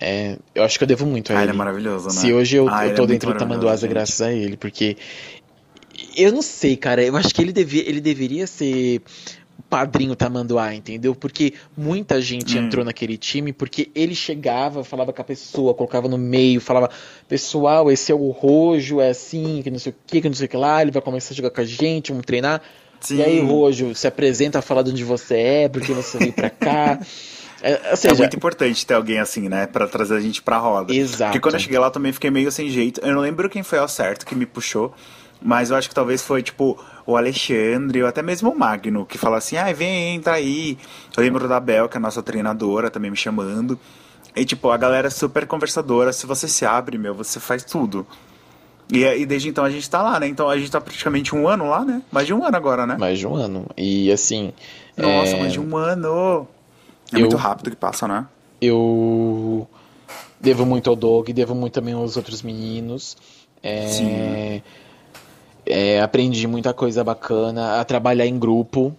é, eu acho que eu devo muito a ele. ele é maravilhoso, né? Se hoje eu, Ai, eu ele tô é dentro do é gente. graças a ele, porque eu não sei, cara, eu acho que ele, devia, ele deveria ser padrinho Tamanduá, entendeu? Porque muita gente Hum. entrou naquele time porque ele chegava, falava com a pessoa, colocava no meio, falava, pessoal, esse é o Rojo, é assim, que não sei o que, que não sei o que lá, ele vai começar a jogar com a gente, vamos treinar. Sim. E aí, Rojo, se apresenta, fala de onde você é, porque você veio pra cá. É, É seja, muito importante ter alguém assim, né? Pra trazer a gente pra roda. Exato. Porque quando eu cheguei lá eu também fiquei meio sem jeito. Eu não lembro quem foi ao certo que me puxou. Mas eu acho que talvez foi, tipo, o Alexandre ou até mesmo o Magno, que fala assim, ai, vem, entra aí. Eu lembro da Bel, que é a nossa treinadora, também me chamando. E, tipo, a galera é super conversadora. Se você se abre, meu, você faz tudo. E, e desde então a gente tá lá, né? Então a gente tá praticamente um ano lá, né? Mais de um ano agora, né? mais de um ano. E assim, Nossa, é, mais de um ano! É Eu- muito rápido que passa, né? eu devo muito ao Doug, devo muito também aos outros meninos. É, Sim. É, aprendi muita coisa bacana, a trabalhar em grupo.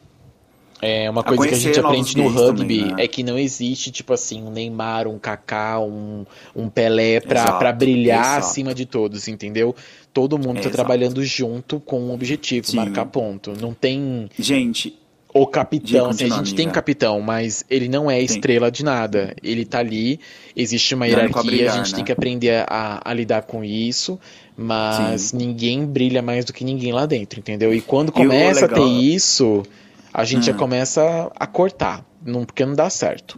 É uma coisa que a gente aprende no rugby também, né? é que não existe, tipo assim, um Neymar, um Kaká, um, um Pelé pra, Exato, pra brilhar exato. acima de todos, entendeu? Todo mundo tá Exato. trabalhando junto com um objetivo, Sim. marcar ponto. Não tem Gente, o capitão, assim, a gente tem capitão, mas ele não é estrela de nada. Ele tá ali, existe uma Dando hierarquia, a gente né? tem que aprender a, a lidar com isso, mas ninguém brilha mais do que ninguém lá dentro, entendeu? E quando E começa a ter isso, a gente já Hum. começa a cortar, não, porque não dá certo.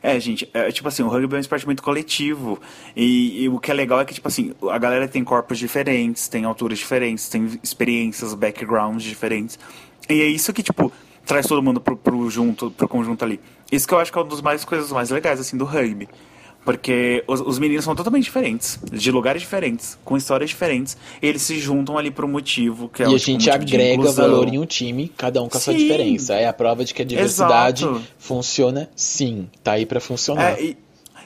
É, gente, é, tipo assim, o rugby é um esporte muito coletivo. E, e o que é legal é que, tipo assim, a galera tem corpos diferentes, tem alturas diferentes, tem experiências, backgrounds diferentes. E é isso que, tipo, traz todo mundo pro, pro junto, pro conjunto ali. Isso que eu acho que é uma das mais coisas mais legais, assim, do rugby. Porque os, os meninos são totalmente diferentes, de lugares diferentes, com histórias diferentes, e eles se juntam ali por um motivo que é e o a tipo, gente de agrega valor em um time, cada um com a sua diferença. É a prova de que a diversidade Exato. funciona sim, tá aí pra funcionar. É, e,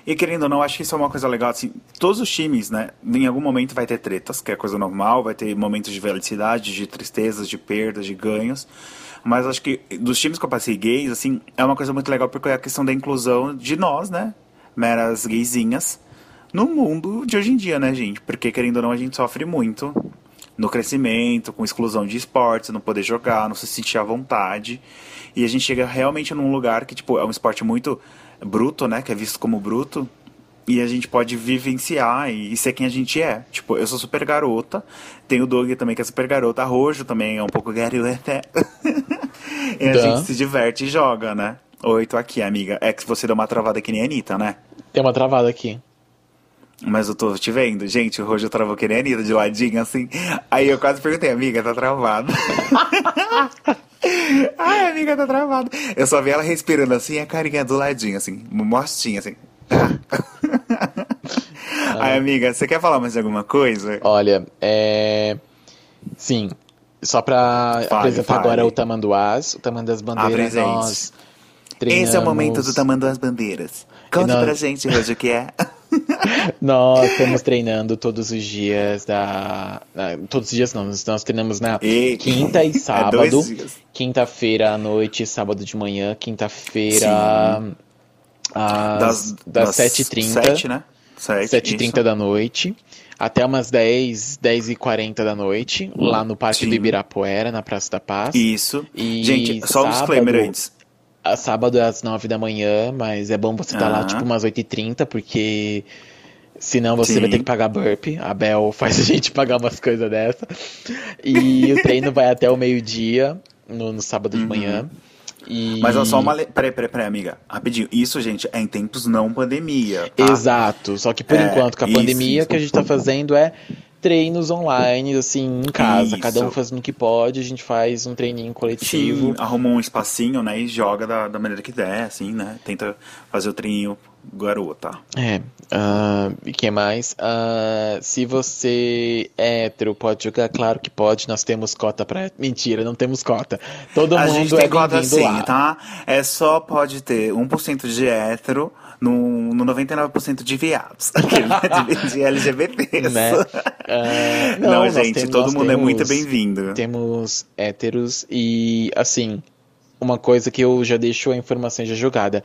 e querendo ou não, acho que isso é uma coisa legal, assim, todos os times, né, em algum momento vai ter tretas, que é coisa normal, vai ter momentos de felicidade, de tristezas, de perdas, de ganhos, mas acho que dos times que eu passei gays, assim, é uma coisa muito legal porque é a questão da inclusão de nós, né, meras gaysinhas, no mundo de hoje em dia, né, gente, porque querendo ou não, a gente sofre muito no crescimento, com exclusão de esportes, não poder jogar, não se sentir à vontade. E a gente chega realmente num lugar que, tipo, é um esporte muito bruto, né? Que é visto como bruto. e a gente pode vivenciar e, e, ser quem a gente é. Tipo, eu sou super garota, tem o Doug também que é super garota, a Rojo também é um pouco garota. e a Dã. gente se diverte e joga, né? Oi, tô aqui, amiga. É que você deu uma travada que nem a Anitta, né? Tem uma travada aqui. Mas eu tô te vendo. Gente, o Rojo travou que nem a Anitta, de ladinho, assim. Aí eu quase perguntei, amiga, tá travado. Ai, amiga, tá travado. Eu só vi ela respirando assim, a carinha do ladinho, assim, mostinha, assim. Ai, amiga, você quer falar mais alguma coisa? Olha, é. Sim. Só pra fale, apresentar fale. agora o Tamanduás. O Tamanduás Bandeiras, nós treinamos... Esse é o momento do Tamanduás Bandeiras. Conte nós... pra gente hoje o que é. nós estamos treinando todos os dias da. Todos os dias não, nós treinamos na e... quinta e é sábado. É Quinta-feira à noite, sábado de manhã, quinta-feira às, das, das 7h30. 7, né? 7h30 da noite. Até umas 10, 10 e 40 da noite, lá no Parque Sim. do Ibirapuera, na Praça da Paz. Isso. E Gente, só sábado, um disclaimer antes. A sábado é às 9 da manhã, mas é bom você estar tá lá tipo umas 8h30, porque senão você Sim. vai ter que pagar burp. A Bel faz a gente pagar umas coisas dessa. E o treino vai até o meio-dia, no, no, sábado uhum. de manhã. E... Mas é só uma. Peraí, peraí, peraí, amiga. Rapidinho. Isso, gente, é em tempos não pandemia. Tá? Exato. Só que por é, enquanto, com a isso, pandemia, o que a gente tá fazendo é treinos online, assim, em casa. Isso. Cada um fazendo o que pode, a gente faz um treininho coletivo. Sim, arruma um espacinho, né? E joga da, da maneira que der, assim, né? Tenta fazer o treininho garota. É. Uh, e que mais? Uh, se você é hétero, pode jogar? Claro que pode. Nós temos cota pra. Mentira, não temos cota. Todo a mundo gente tem é cota sim, lá. tá? É só pode ter 1% de hétero no, no 99% de viados. de, de LGBTs. Né? Uh, não, não gente, temos, todo mundo temos, é muito bem-vindo. Temos héteros e, assim, uma coisa que eu já deixo a informação já jogada.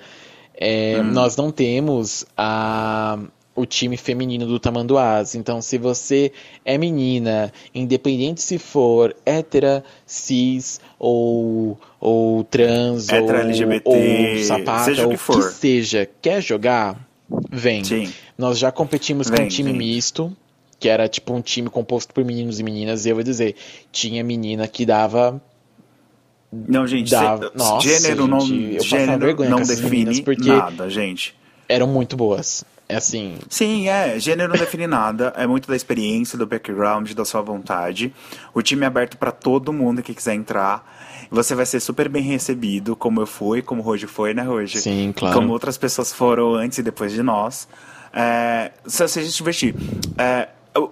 É, hum. Nós não temos a, o time feminino do Tamanduás. Então, se você é menina, independente se for hétera, cis ou, ou trans ou, LGBT, ou sapata, seja o que, for. que seja, quer jogar, vem. Sim. Nós já competimos vem, com um time vem. misto, que era tipo um time composto por meninos e meninas, e eu vou dizer, tinha menina que dava não, gente, dava... Se, Nossa, gênero não, gênero não define nada, gente. Eram muito boas. É assim. Sim, é. Gênero não define nada. É muito da experiência, do background, da sua vontade. O time é aberto para todo mundo que quiser entrar. Você vai ser super bem recebido, como eu fui, como o Roger foi, né, Roger? Sim, claro. Como outras pessoas foram antes e depois de nós. É, se você se divertir. É,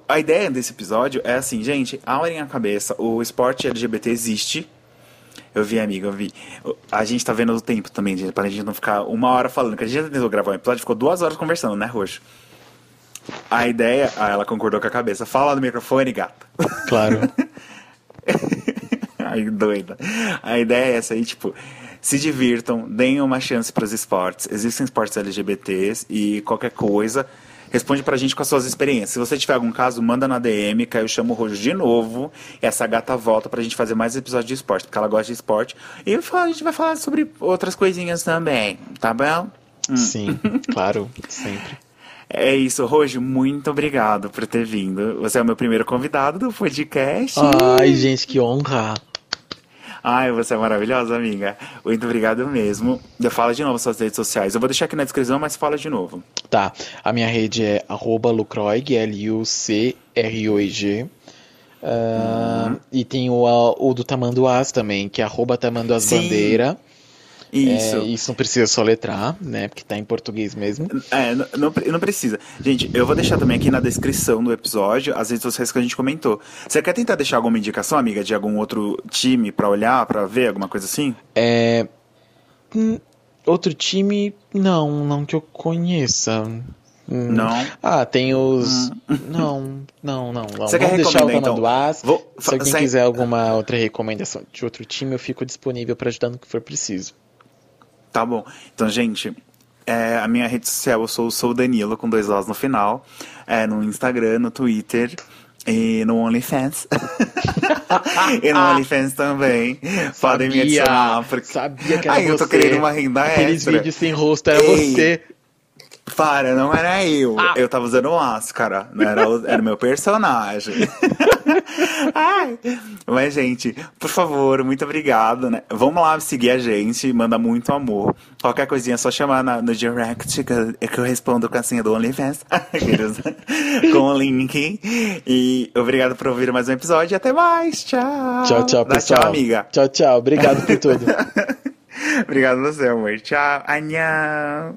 a ideia desse episódio é assim, gente, abrem a cabeça. O esporte LGBT existe eu vi, amiga, eu vi. A gente tá vendo o tempo também, gente, pra gente não ficar uma hora falando. Que a gente já tentou gravar um episódio, ficou duas horas conversando, né, Roxo? A ideia. Ah, ela concordou com a cabeça. Fala no microfone, gata. Claro. Ai, doida. A ideia é essa aí, tipo, se divirtam, deem uma chance para os esportes. Existem esportes LGBTs e qualquer coisa Responde pra gente com as suas experiências. Se você tiver algum caso, manda na DM, que aí eu chamo o Rojo de novo. E essa gata volta pra gente fazer mais episódios de esporte, porque ela gosta de esporte. E a gente vai falar sobre outras coisinhas também, tá bom? Hum. Sim, claro, sempre. É isso, Rojo, muito obrigado por ter vindo. Você é o meu primeiro convidado do podcast. Ai, gente, que honra. Ai, você é maravilhosa, amiga. Muito obrigado mesmo. Fala de novo suas redes sociais. Eu vou deixar aqui na descrição, mas fala de novo. Tá. A minha rede é lucroig, L-U-C-R-O-I-G. Uh, uhum. E tem o, o do Tamanduás também, que é arroba Tamanduásbandeira. Isso. É, isso não precisa soletrar, né? Porque tá em português mesmo. É, não, não, não, precisa. Gente, eu vou deixar também aqui na descrição do episódio as redes sociais que a gente comentou. Você quer tentar deixar alguma indicação, amiga, de algum outro time para olhar, para ver, alguma coisa assim? É. Hum, outro time, não, não que eu conheça. Hum. Não. Ah, tem os. Hum. Não, não, não. não. Você Vamos quer deixar o então? do As. Vou... Se alguém quiser alguma outra recomendação de outro time, eu fico disponível para ajudar no que for preciso. Tá bom. Então, gente, é, a minha rede social eu sou, sou Danilo, com dois Os no final. É, no Instagram, no Twitter e no OnlyFans. e no OnlyFans também. Sabia, Podem me adicionar. Porque... Sabia que era Ai, você. eu tô querendo uma renda Aqueles extra. vídeos sem rosto era Ei. você. para, não era eu. Ah. Eu tava usando máscara, não era o, era o meu personagem. Ai. Mas, gente, por favor, muito obrigado, né? Vamos lá seguir a gente, manda muito amor. Qualquer coisinha é só chamar na, no direct que eu, que eu respondo com a senha do OnlyFans. com o link. E obrigado por ouvir mais um episódio e até mais. Tchau. Tchau, tchau, Dá pessoal. Tchau, amiga. Tchau, tchau. Obrigado por tudo. obrigado você, amor. Tchau. Anhão.